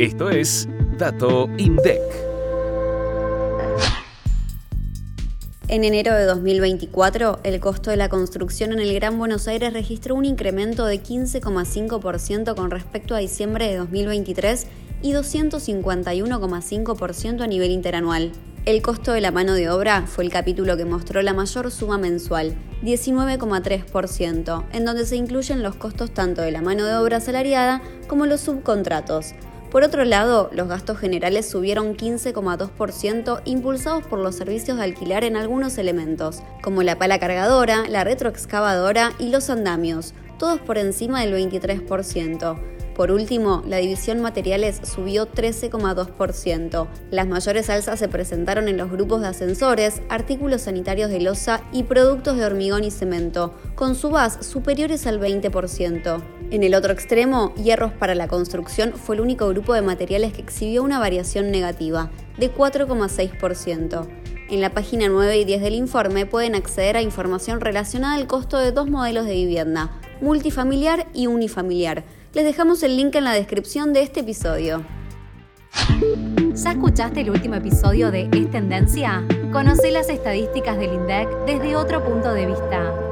Esto es Dato INDEC. En enero de 2024, el costo de la construcción en el Gran Buenos Aires registró un incremento de 15,5% con respecto a diciembre de 2023 y 251,5% a nivel interanual. El costo de la mano de obra fue el capítulo que mostró la mayor suma mensual, 19,3%, en donde se incluyen los costos tanto de la mano de obra asalariada como los subcontratos. Por otro lado, los gastos generales subieron 15,2%, impulsados por los servicios de alquilar en algunos elementos, como la pala cargadora, la retroexcavadora y los andamios, todos por encima del 23%. Por último, la división materiales subió 13,2%. Las mayores alzas se presentaron en los grupos de ascensores, artículos sanitarios de losa y productos de hormigón y cemento, con subas superiores al 20%. En el otro extremo, hierros para la construcción fue el único grupo de materiales que exhibió una variación negativa, de 4,6%. En la página 9 y 10 del informe pueden acceder a información relacionada al costo de dos modelos de vivienda, multifamiliar y unifamiliar les dejamos el link en la descripción de este episodio. ¿Ya escuchaste el último episodio de Es Tendencia? Conoce las estadísticas del INDEC desde otro punto de vista.